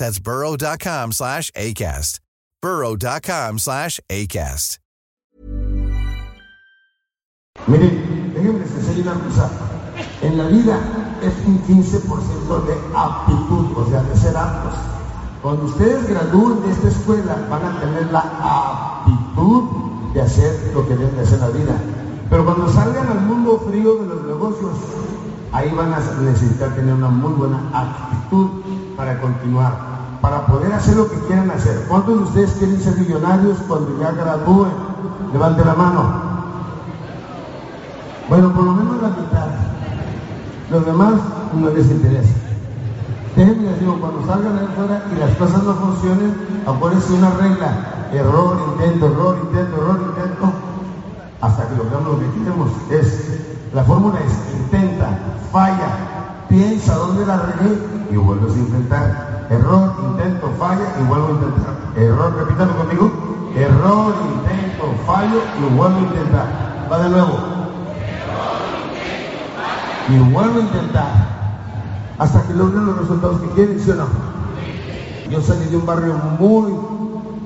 That's burrow.com slash ACAST. burrow.com slash ACAST. Miren, déjenme les enseñar una cosa. En la vida es un 15% de aptitud, o sea, de ser aptos. Cuando ustedes gradúen de esta escuela, van a tener la aptitud de hacer lo que deben de hacer en la vida. Pero cuando salgan al mundo frío de los negocios, ahí van a necesitar tener una muy buena actitud para continuar, para poder hacer lo que quieran hacer. ¿Cuántos de ustedes quieren ser millonarios cuando ya gradúen? Levante la mano. Bueno, por lo menos la mitad. Los demás no les interesa. Déjenme les digo, cuando salgan ahí afuera y las cosas no funcionen, acuérdense una regla. Error, intento, error, intento, error, intento. Hasta que logramos lo que queremos. Es, la fórmula es intenta, falla, piensa dónde la regué y vuelves a intentar. Error, intento, falla y vuelvo a intentar. Error, repítalo conmigo. Error, intento, fallo y vuelvo a intentar. Va de nuevo y vuelvo a intentar hasta que logren los resultados que quieren, ¿sí o no? Yo salí de un barrio muy,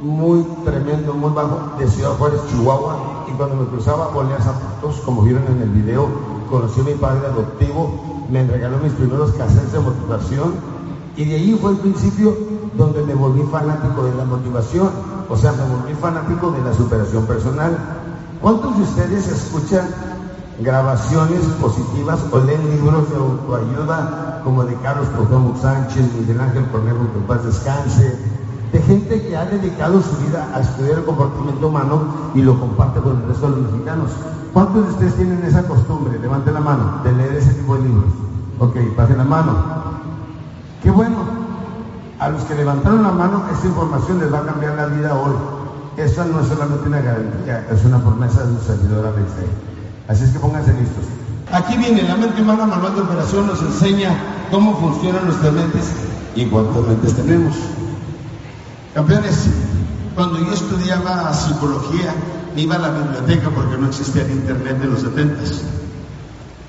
muy tremendo, muy bajo, de Ciudad Juárez, Chihuahua, y cuando me cruzaba ponía zapatos, como vieron en el video, conocí a mi padre adoptivo, me regaló mis primeros cassettes de motivación, y de ahí fue el principio donde me volví fanático de la motivación, o sea, me volví fanático de la superación personal. ¿Cuántos de ustedes escuchan grabaciones positivas o leen libros de autoayuda como de Carlos Cuauhtémoc Sánchez, Miguel Ángel Cornejo, que paz descanse, de gente que ha dedicado su vida a estudiar el comportamiento humano y lo comparte con el resto de los mexicanos. ¿Cuántos de ustedes tienen esa costumbre, levanten la mano, de leer ese tipo de libros? Ok, pasen la mano. Qué bueno. A los que levantaron la mano, esta información les va a cambiar la vida hoy. Esa no es solamente una garantía, es una promesa de un servidor a la fe. Así es que pónganse listos. Aquí viene la mente humana, manual de operación, nos enseña cómo funcionan nuestras mentes y cuántas mentes tenemos. Campeones, cuando yo estudiaba psicología, iba a la biblioteca porque no existía el internet de los 70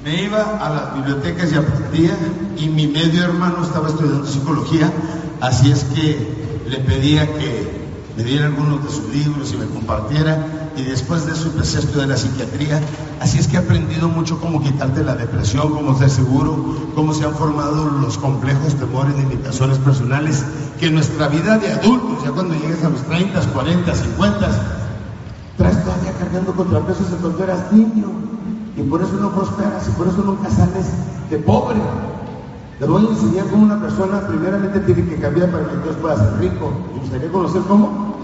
Me iba a las bibliotecas y aprendía, y mi medio hermano estaba estudiando psicología, así es que le pedía que me diera algunos de sus libros y me compartiera, y después de eso empecé a estudiar la psiquiatría, así es que he aprendido mucho cómo quitarte la depresión, cómo ser seguro, cómo se han formado los complejos, temores, limitaciones personales, que en nuestra vida de adultos, ya cuando llegues a los 30, 40, 50, traes todavía cargando contrapesos de cuando eras niño, y por eso no prosperas, y por eso nunca sales de pobre. Les voy a enseñar cómo una persona primeramente tiene que cambiar para que entonces pueda ser rico. ¿Me gustaría conocer cómo?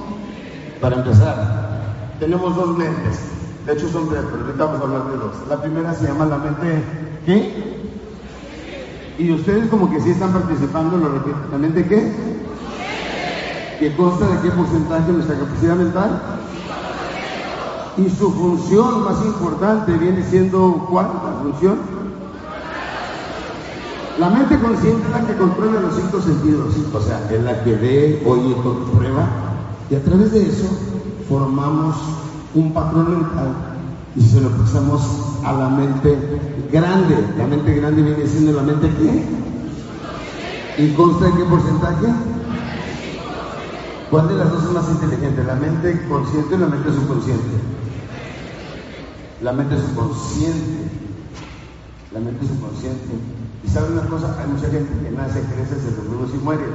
Para empezar, tenemos dos mentes. De hecho son tres, pero ahorita vamos a hablar de dos. La primera se llama la mente ¿qué? Y ustedes como que sí están participando, lo repito. ¿La mente qué? ¿Que consta de qué porcentaje de nuestra capacidad mental? Y su función más importante viene siendo ¿cuál? La función la mente consciente es la que controla los cinco sentidos, o sea, es la que ve, oye, prueba, y a través de eso formamos un patrón mental y se lo pasamos a la mente grande. La mente grande viene siendo la mente qué? ¿Y consta de qué porcentaje? ¿Cuál de las dos es más inteligente? ¿La mente consciente o la mente subconsciente? La mente subconsciente. La mente subconsciente. Y sabe una cosa, hay mucha gente que nace, crece, se reproduce y muere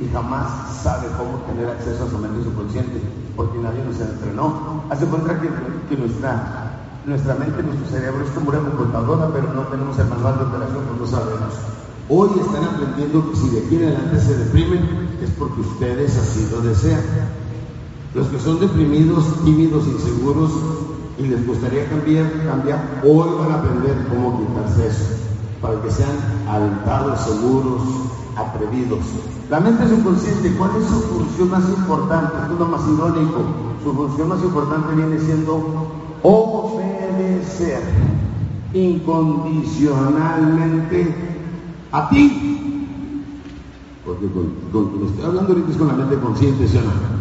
y jamás sabe cómo tener acceso a su mente subconsciente, porque nadie nos entrenó. Hace cuenta que, que nuestra, nuestra mente, nuestro cerebro es como una computadora, pero no tenemos el manual de operación, pues no sabemos. Hoy están aprendiendo que si de aquí en adelante se deprimen es porque ustedes así lo desean. Los que son deprimidos, tímidos, inseguros y les gustaría cambiar, cambiar, hoy van a aprender cómo quitarse eso, para que sean alentados, seguros, atrevidos. La mente subconsciente, ¿cuál es su función más importante? Esto es lo más irónico. Su función más importante viene siendo obedecer incondicionalmente a ti. Porque con, con, estoy hablando ahorita es con la mente consciente, ¿sí o no?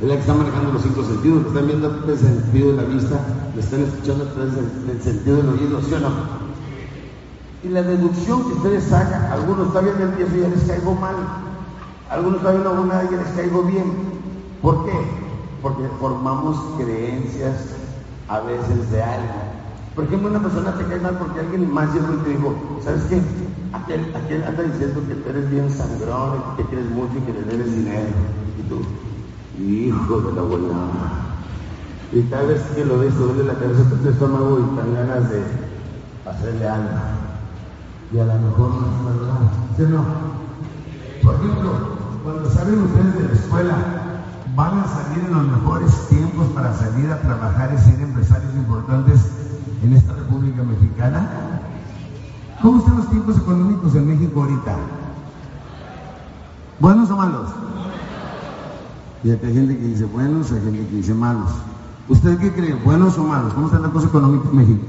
Es la que está manejando los cinco sentidos, están viendo el sentido de la vista, le están escuchando del sentido del oído, ¿sí o no? Y la deducción que ustedes sacan, algunos todavía me empiezo y ya les caigo mal, algunos no hago nada y ya les caigo bien. ¿Por qué? Porque formamos creencias a veces de algo. Por ejemplo, una persona te cae mal porque alguien más llegó y te dijo, ¿sabes qué? Aquel, aquel anda diciendo que tú eres bien sangrón, que te quieres mucho y que le debes dinero. Y tú, hijo de la abuela. Y tal vez que lo ves, duele la cabeza, tu estómago y te ganas de hacerle algo y a lo mejor no es verdad. ¿Sí no? Por ejemplo, cuando salen ustedes de la escuela, van a salir en los mejores tiempos para salir a trabajar y ser empresarios importantes en esta República Mexicana. ¿Cómo están los tiempos económicos en México ahorita? ¿Buenos o malos? Y hay gente que dice buenos, hay gente que dice malos. ¿Usted qué cree? ¿Buenos o malos? ¿Cómo está la cosa económica en México?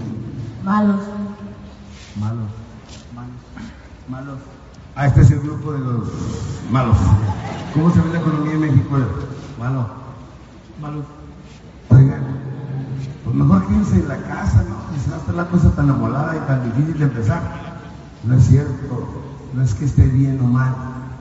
Malos. Malos malos. Ah, este es el grupo de los malos. ¿Cómo se ve la economía en México? Malo. Malos. Oigan, pues mejor quédense en la casa, ¿no? No está la cosa tan amolada y tan difícil de empezar. No es cierto. No es que esté bien o mal.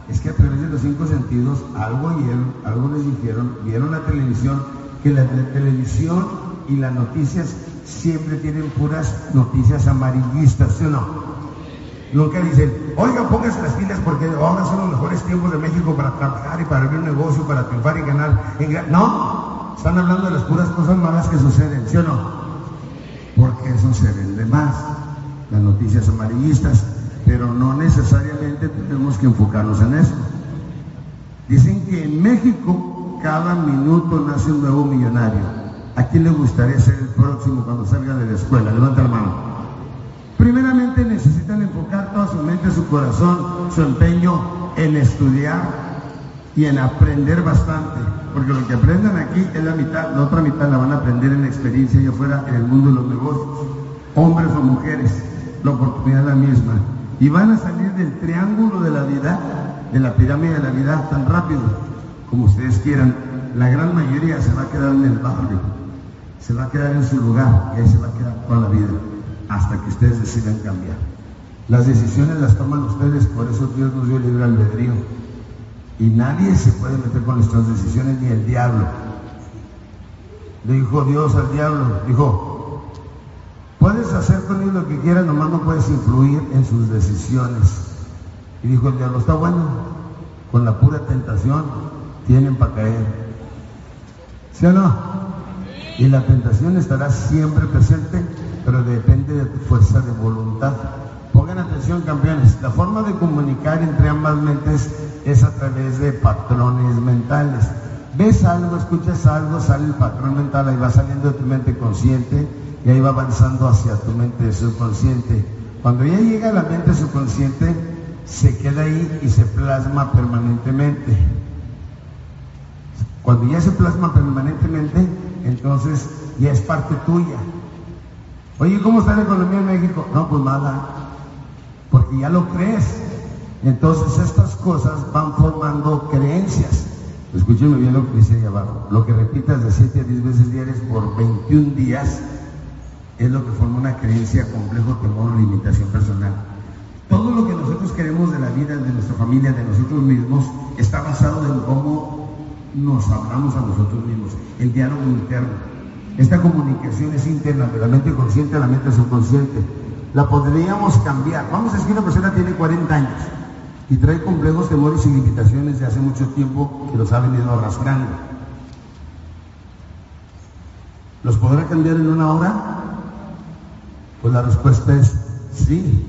Es que a través de los cinco sentidos algo oyeron, algo les dijeron, vieron la televisión, que la televisión y las noticias siempre tienen puras noticias amarillistas, ¿sí o no? Nunca dicen, oiga, póngase las pilas porque ahora son los mejores tiempos de México para trabajar y para abrir un negocio, para triunfar y ganar. No, están hablando de las puras cosas malas que suceden, ¿sí o no? Porque suceden de más, las noticias amarillistas, pero no necesariamente tenemos que enfocarnos en eso. Dicen que en México cada minuto nace un nuevo millonario. ¿A quién le gustaría ser el próximo cuando salga de la escuela? Levanta la mano. Primeramente necesitan enfocar toda su mente, su corazón, su empeño en estudiar y en aprender bastante. Porque lo que aprendan aquí es la mitad, la otra mitad la van a aprender en la experiencia y afuera en el mundo de los negocios. Hombres o mujeres, la oportunidad es la misma. Y van a salir del triángulo de la vida, de la pirámide de la vida tan rápido como ustedes quieran. La gran mayoría se va a quedar en el barrio, se va a quedar en su lugar y ahí se va a quedar toda la vida hasta que ustedes decidan cambiar. Las decisiones las toman ustedes, por eso Dios nos dio libre albedrío. Y nadie se puede meter con nuestras decisiones, ni el diablo. Le dijo Dios al diablo, dijo, puedes hacer con él lo que quieras, nomás no puedes influir en sus decisiones. Y dijo el diablo, está bueno, con la pura tentación tienen para caer. ¿Sí o no? Y la tentación estará siempre presente pero depende de tu fuerza de voluntad. Pongan atención, campeones. La forma de comunicar entre ambas mentes es a través de patrones mentales. Ves algo, escuchas algo, sale el patrón mental, ahí va saliendo de tu mente consciente y ahí va avanzando hacia tu mente subconsciente. Cuando ya llega a la mente subconsciente, se queda ahí y se plasma permanentemente. Cuando ya se plasma permanentemente, entonces ya es parte tuya. Oye, ¿cómo está la economía en México? No, pues nada, porque ya lo crees. Entonces estas cosas van formando creencias escúcheme bien lo que dice ahí abajo, lo que repitas de 7 a 10 veces diarias por 21 días es lo que forma una creencia, complejo, temor o limitación personal. Todo lo que nosotros queremos de la vida, de nuestra familia, de nosotros mismos, está basado en cómo nos hablamos a nosotros mismos, el diálogo interno. Esta comunicación es interna, de la mente consciente a la mente subconsciente. La podríamos cambiar. Vamos a decir que una persona tiene 40 años y trae complejos, temores y limitaciones de hace mucho tiempo que los ha venido arrastrando. ¿Los podrá cambiar en una hora? Pues la respuesta es sí.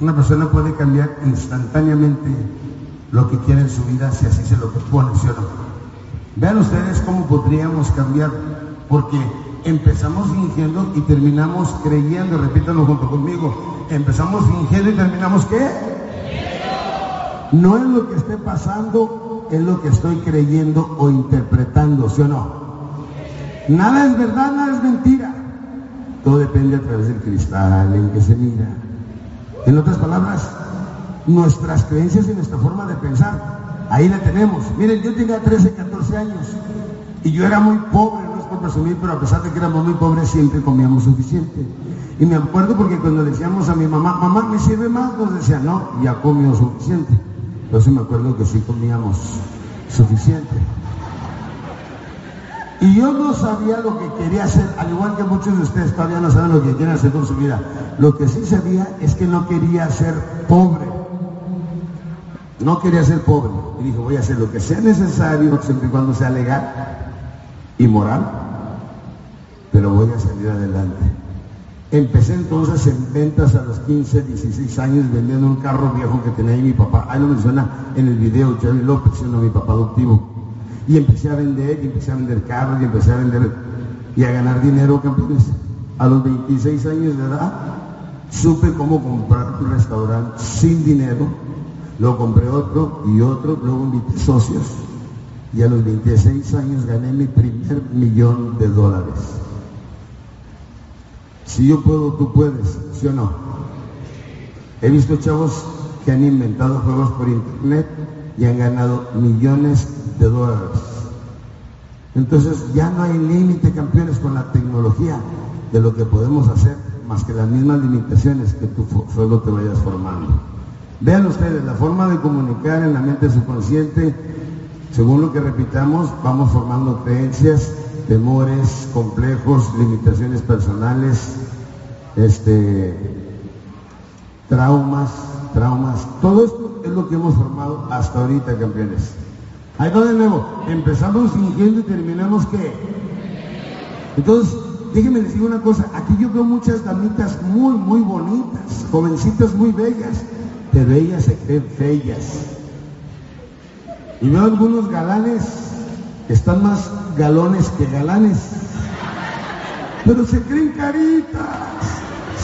Una persona puede cambiar instantáneamente lo que quiere en su vida si así se lo propone, ¿sí o no? Vean ustedes cómo podríamos cambiar, porque empezamos fingiendo y terminamos creyendo, repítanlo junto conmigo, empezamos fingiendo y terminamos ¿qué? No es lo que esté pasando, es lo que estoy creyendo o interpretando, ¿sí o no? Nada es verdad, nada es mentira. Todo depende a través del cristal en que se mira. En otras palabras, nuestras creencias y nuestra forma de pensar, ahí la tenemos. Miren, yo tenía 13, 14 años y yo era muy pobre, no es por presumir, pero a pesar de que éramos muy pobres, siempre comíamos suficiente. Y me acuerdo porque cuando decíamos a mi mamá, mamá, ¿me sirve más? Nos decía, no, ya comió suficiente. Entonces me acuerdo que sí comíamos suficiente. Y yo no sabía lo que quería hacer, al igual que muchos de ustedes todavía no saben lo que quieren hacer con su vida. Lo que sí sabía es que no quería ser pobre. No quería ser pobre. Y dijo, voy a hacer lo que sea necesario, siempre y cuando sea legal y moral, pero voy a salir adelante. Empecé entonces en ventas a los 15, 16 años vendiendo un carro viejo que tenía ahí mi papá. Ahí lo menciona en el video Jerry López, siendo mi papá adoptivo. Y empecé a vender, y empecé a vender carros, y empecé a vender y a ganar dinero, campeones. A los 26 años de edad, supe cómo comprar un restaurante sin dinero. Lo compré otro y otro, luego invité socios. Y a los 26 años gané mi primer millón de dólares. Si yo puedo, tú puedes, ¿sí o no? He visto chavos que han inventado juegos por internet y han ganado millones dólares. Entonces ya no hay límite, campeones, con la tecnología de lo que podemos hacer, más que las mismas limitaciones que tú solo te vayas formando. Vean ustedes, la forma de comunicar en la mente subconsciente, según lo que repitamos, vamos formando creencias, temores, complejos, limitaciones personales, este, traumas, traumas. Todo esto es lo que hemos formado hasta ahorita, campeones. Ahí va de nuevo. Empezamos fingiendo y terminamos qué. Entonces, déjenme decir una cosa. Aquí yo veo muchas damitas muy, muy bonitas, jovencitas muy bellas, pero ellas se creen feas. Y veo algunos galanes que están más galones que galanes, pero se creen caritas.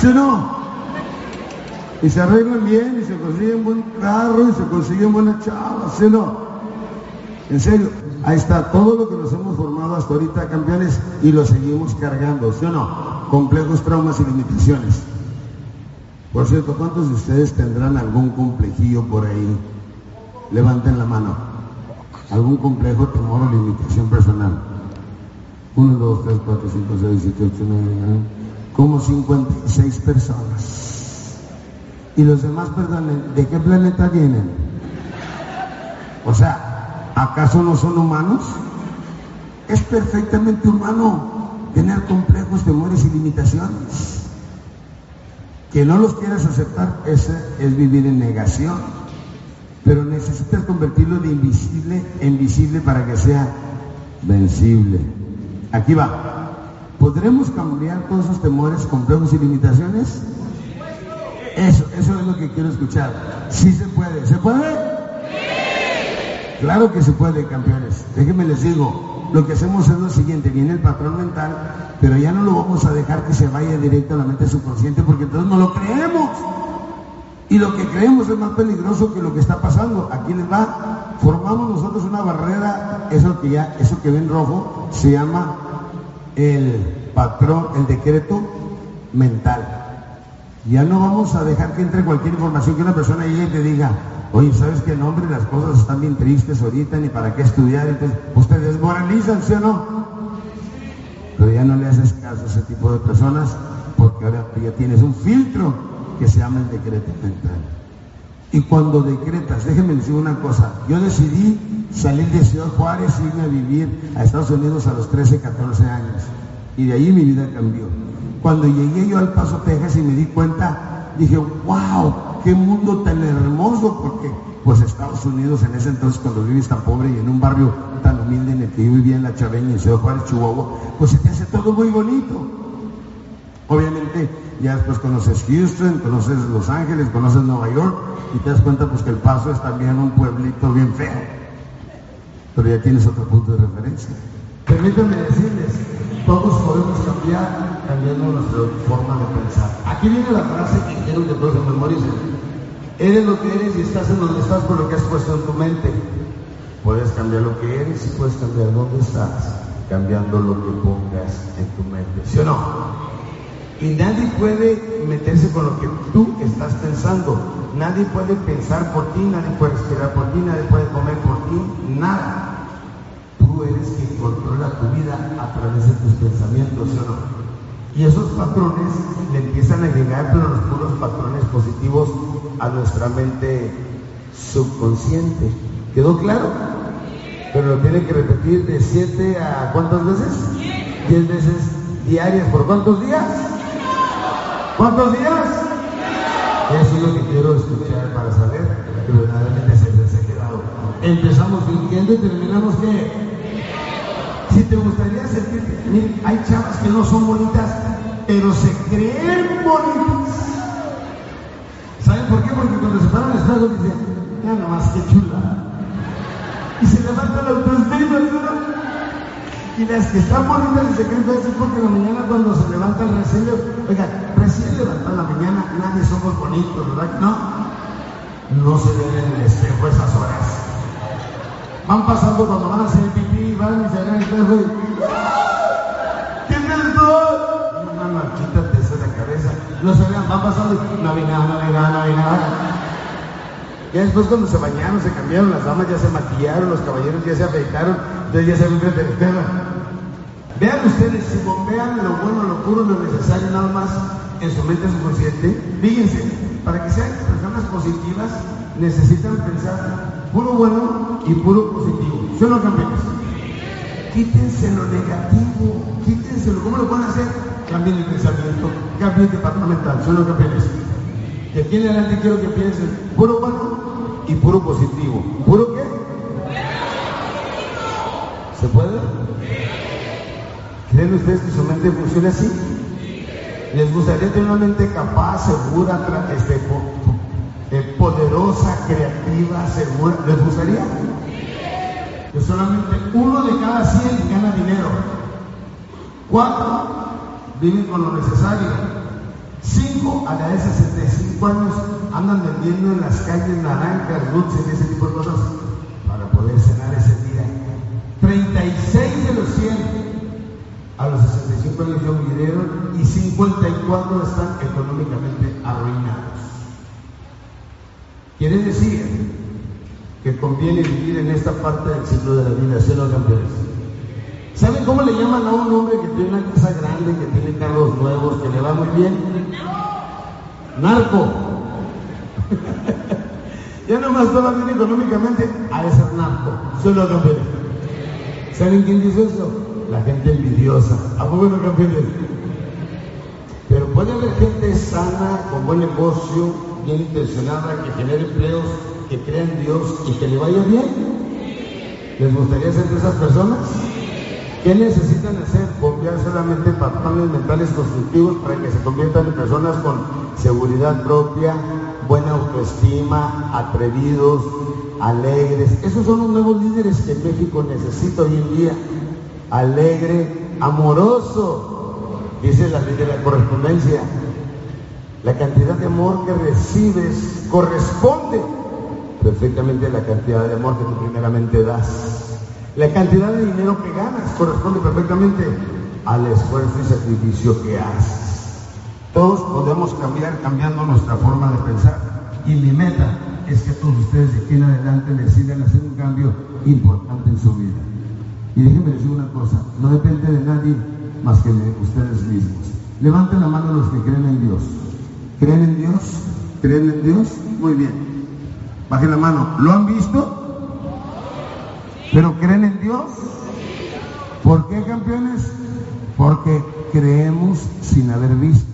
¿Sí o no? Y se arreglan bien y se consiguen buen carro y se consiguen buenas chavas, ¿sí no? En serio, ahí está todo lo que nos hemos formado hasta ahorita, campeones, y lo seguimos cargando, ¿sí o no? Complejos, traumas y limitaciones. Por cierto, ¿cuántos de ustedes tendrán algún complejillo por ahí? Levanten la mano. ¿Algún complejo, temor o limitación personal? 1, 2, 3, 4, 5, 6, 7, 8, 9, 9. Como 56 personas. Y los demás, perdonen, ¿de qué planeta vienen? O sea, ¿Acaso no son humanos? Es perfectamente humano tener complejos, temores y limitaciones. Que no los quieras aceptar, ese es vivir en negación. Pero necesitas convertirlo de invisible en visible para que sea vencible. Aquí va. ¿Podremos cambiar todos esos temores, complejos y limitaciones? Eso, eso es lo que quiero escuchar. Sí se puede. ¿Se puede? Claro que se puede, campeones. Déjenme les digo, lo que hacemos es lo siguiente, viene el patrón mental, pero ya no lo vamos a dejar que se vaya directo a la mente subconsciente porque entonces no lo creemos. Y lo que creemos es más peligroso que lo que está pasando. Aquí les va, formamos nosotros una barrera, eso que ya, eso que ven rojo, se llama el patrón, el decreto mental. Ya no vamos a dejar que entre cualquier información que una persona llegue y te diga, Oye, ¿sabes qué nombre? Las cosas están bien tristes ahorita, ni para qué estudiar. Entonces, ustedes desmoralizan, ¿sí o no? Pero ya no le haces caso a ese tipo de personas porque ahora ya tienes un filtro que se llama el decreto mental. Y cuando decretas, déjenme decir una cosa, yo decidí salir de Ciudad Juárez y irme a vivir a Estados Unidos a los 13, 14 años. Y de ahí mi vida cambió. Cuando llegué yo al Paso, Texas y me di cuenta, dije, wow, qué mundo tan hermoso, porque pues Estados Unidos en ese entonces cuando vives tan pobre y en un barrio tan humilde en el que yo vivía en La Chaveña, en Ciudad Juárez, Chihuahua, pues se te hace todo muy bonito. Obviamente ya después conoces Houston, conoces Los Ángeles, conoces Nueva York y te das cuenta pues que El Paso es también un pueblito bien feo. Pero ya tienes otro punto de referencia. Permítanme decirles, todos podemos cambiar cambiando nuestra forma de pensar. Aquí viene la frase que quiero que todos memoricen. Eres lo que eres y estás en donde estás por lo que has puesto en tu mente. Puedes cambiar lo que eres y puedes cambiar dónde estás, cambiando lo que pongas en tu mente. ¿Sí o no? Y nadie puede meterse con lo que tú estás pensando. Nadie puede pensar por ti, nadie puede respirar por ti, nadie puede comer por ti, nada. Tú eres quien controla tu vida a través de tus pensamientos, ¿sí o no? Y esos patrones le empiezan a llegar, pero los puros patrones positivos a nuestra mente subconsciente. ¿Quedó claro? Pero lo tiene que repetir de 7 a cuántas veces? 10 veces diarias. ¿Por cuántos días? ¿Cuántos días? Eso es lo que quiero escuchar para saber que verdaderamente se les ha quedado. Empezamos fingiendo y terminamos qué? Si te gustaría sentirte, hay chavas que no son bonitas, pero se creen bonitas. ¿Saben por qué? Porque cuando se paran al espejo dicen, ya nomás qué chula. Y se levanta la autoestima, ¿no? Y las que están bonitas y se creen feas es porque en la mañana cuando se levanta el recién, oiga, recién levantado en la mañana, nadie somos bonitos, ¿verdad no? No se ven en el esas horas. Van pasando cuando van a hacer pipí, van y se en el espejo y ¿Qué es todo? Una marchita te hace la cabeza. Se vean, van pasando y no vi nada, no vi nada, no vi nada. Ya después cuando se bañaron, se cambiaron, las damas ya se maquillaron, los caballeros ya se afeitaron, entonces ya se ven frente al. Vean ustedes, si bombean lo bueno, lo puro, lo necesario nada más en su mente subconsciente, fíjense, para que sean personas positivas necesitan pensar puro bueno y puro positivo. ¿Sí o no, campeones? Quítense lo negativo, quítenselo. ¿Cómo lo pueden hacer? Cambien el pensamiento, cambien el patrón mental. ¿Sí o no, campeones? De aquí en adelante quiero que piensen puro bueno y puro positivo. ¿Puro qué? ¿Se puede? ¿Creen ustedes que su mente funciona así? ¿Les gustaría tener una mente capaz, segura, este, poderosa, creativa, segura? ¿Les gustaría? Que solamente uno de cada cien gana dinero. Cuatro viven con lo necesario. Cinco a la de 65 años andan vendiendo en las calles naranjas, dulces y ese tipo de cosas para poder cenar ese día. 36 de los 100 a los 65 años ya murieron y 54 están económicamente arruinados. Quiere decir que conviene vivir en esta parte del ciclo de la vida, ¿sí los campeones? ¿Saben cómo le llaman a un hombre que tiene una casa grande, que tiene carros nuevos, que le va muy bien? Narco. ya nomás todo bien económicamente, a ser narco. ¿Sí los campeones? ¿Saben quién dice eso? La gente envidiosa. ¿A poco no campeones? Pero puede haber gente sana, con buen negocio, bien intencionada, que genere empleos, que crea en Dios y que le vaya bien. ¿Les gustaría ser de esas personas? ¿Qué necesitan hacer? Confiar solamente patrones mentales constructivos para que se conviertan en personas con seguridad propia, buena autoestima, atrevidos, alegres. Esos son los nuevos líderes que México necesita hoy en día. Alegre, amoroso, dice la ley de la correspondencia. La cantidad de amor que recibes corresponde perfectamente a la cantidad de amor que tú primeramente das. La cantidad de dinero que ganas corresponde perfectamente al esfuerzo y sacrificio que haces. Todos podemos cambiar cambiando nuestra forma de pensar. Y mi meta es que todos ustedes de aquí en adelante decidan hacer un cambio importante en su vida. Y déjenme decir una cosa, no depende de nadie más que de ustedes mismos. Levanten la mano los que creen en Dios. ¿Creen en Dios? ¿Creen en Dios? Muy bien. Bajen la mano. ¿Lo han visto? ¿Pero creen en Dios? ¿Por qué, campeones? Porque creemos sin haber visto.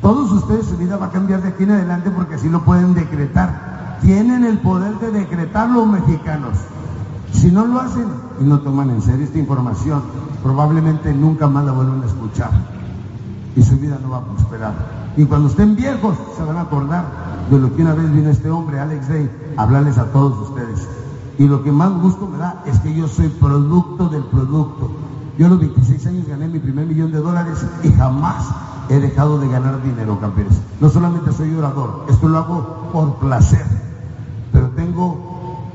Todos ustedes su vida va a cambiar de aquí en adelante porque así lo pueden decretar. Tienen el poder de decretar los mexicanos. Si no lo hacen y no toman en serio esta información, probablemente nunca más la vuelvan a escuchar y su vida no va a prosperar. Y cuando estén viejos se van a acordar de lo que una vez vino este hombre, Alex Day, a hablarles a todos ustedes. Y lo que más gusto me da es que yo soy producto del producto. Yo a los 26 años gané mi primer millón de dólares y jamás he dejado de ganar dinero, campeones. No solamente soy orador, esto lo hago por placer, pero tengo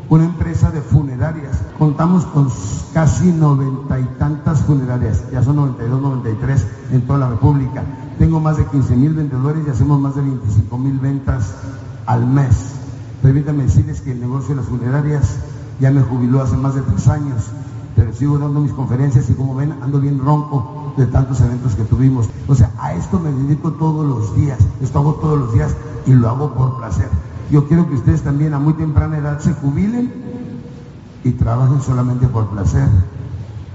una empresa de funerarias. Contamos con casi noventa y tantas funerarias, ya son 92, 93 en toda la República. Tengo más de 15 mil vendedores y hacemos más de 25 mil ventas al mes. Permítanme decirles que el negocio de las funerarias ya me jubiló hace más de tres años, pero sigo dando mis conferencias y como ven ando bien ronco de tantos eventos que tuvimos. O sea, a esto me dedico todos los días, esto hago todos los días y lo hago por placer. Yo quiero que ustedes también a muy temprana edad se jubilen y trabajen solamente por placer.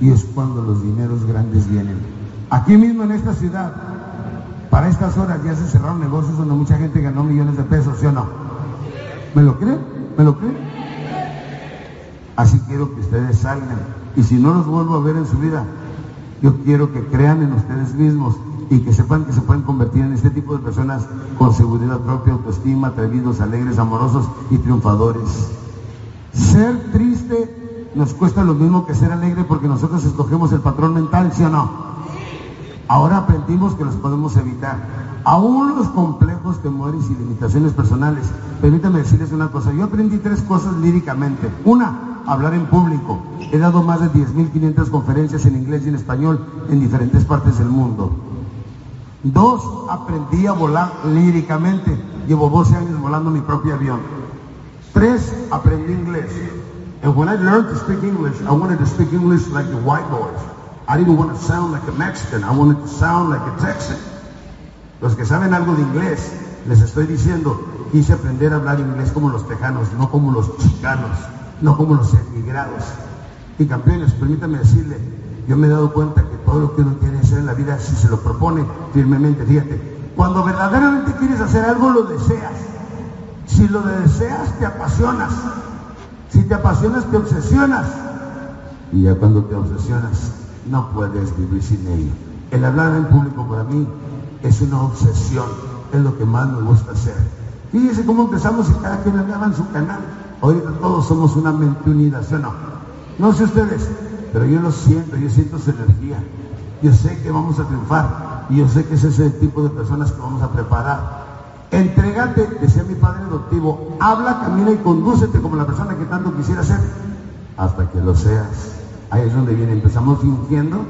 Y es cuando los dineros grandes vienen. Aquí mismo en esta ciudad, para estas horas ya se cerraron negocios donde mucha gente ganó millones de pesos, ¿sí o no? ¿Me lo creen? ¿Me lo creen? Así quiero que ustedes salgan. Y si no los vuelvo a ver en su vida, yo quiero que crean en ustedes mismos y que sepan que se pueden convertir en este tipo de personas con seguridad propia, autoestima, atrevidos, alegres, amorosos y triunfadores. Ser triste nos cuesta lo mismo que ser alegre porque nosotros escogemos el patrón mental, ¿sí o no? Ahora aprendimos que los podemos evitar. Aún los complejos, temores y limitaciones personales. Permítanme decirles una cosa. Yo aprendí tres cosas líricamente. Una, hablar en público. He dado más de 10.500 conferencias en inglés y en español en diferentes partes del mundo. Dos, aprendí a volar líricamente. Llevo 12 años volando mi propio avión. Tres, aprendí inglés. And when I learned to speak English, I wanted to speak English like the white boys. I didn't want to sound like a Mexican. I wanted to sound like a Texan. Los que saben algo de inglés, les estoy diciendo, quise aprender a hablar inglés como los tejanos, no como los chicanos, no como los emigrados. Y campeones, permítanme decirle, yo me he dado cuenta que todo lo que uno quiere en la vida, si se lo propone firmemente, fíjate, cuando verdaderamente quieres hacer algo, lo deseas. Si lo deseas, te apasionas. Si te apasionas, te obsesionas. Y ya cuando te obsesionas, no puedes vivir sin ello. El hablar en público para mí es una obsesión, es lo que más me gusta hacer. Fíjense cómo empezamos y cada quien hablaba en su canal. Ahorita todos somos una mente unida, ¿sí o no? No sé ustedes, pero yo lo siento, yo siento su energía. Yo sé que vamos a triunfar y yo sé que es ese tipo de personas que vamos a preparar. Entrégate, decía mi padre adoptivo, habla, camina y condúcete como la persona que tanto quisiera ser, hasta que lo seas. Ahí es donde viene, empezamos fingiendo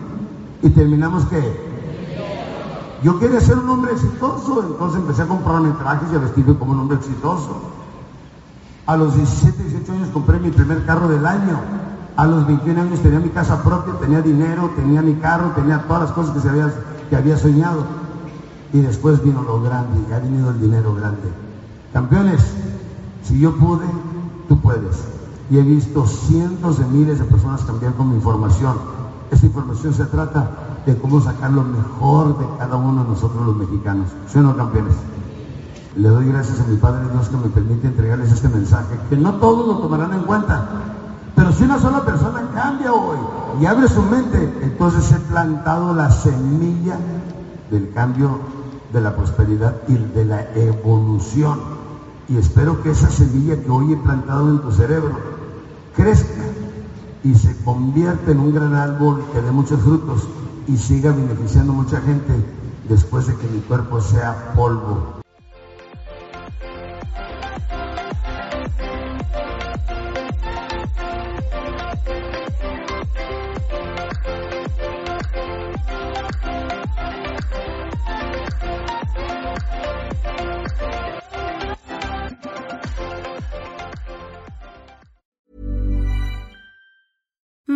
y terminamos que yo quería ser un hombre exitoso, entonces empecé a comprarme trajes y a vestirme como un hombre exitoso. A los 17, 18 años compré mi primer carro del año. A los 21 años tenía mi casa propia, tenía dinero, tenía mi carro, tenía todas las cosas que, se había, que había soñado. Y después vino lo grande, ha venido el dinero grande. Campeones, si yo pude, tú puedes. Y he visto cientos de miles de personas cambiar con mi información. Esta información se trata de cómo sacar lo mejor de cada uno de nosotros los mexicanos. ¿Sí o no, campeones? Le doy gracias a mi Padre Dios que me permite entregarles este mensaje, que no todos lo tomarán en cuenta, pero si una sola persona cambia hoy y abre su mente, entonces he plantado la semilla del cambio, de la prosperidad y de la evolución. Y espero que esa semilla que hoy he plantado en tu cerebro crezca y se convierta en un gran árbol que dé muchos frutos y siga beneficiando a mucha gente después de que mi cuerpo sea polvo.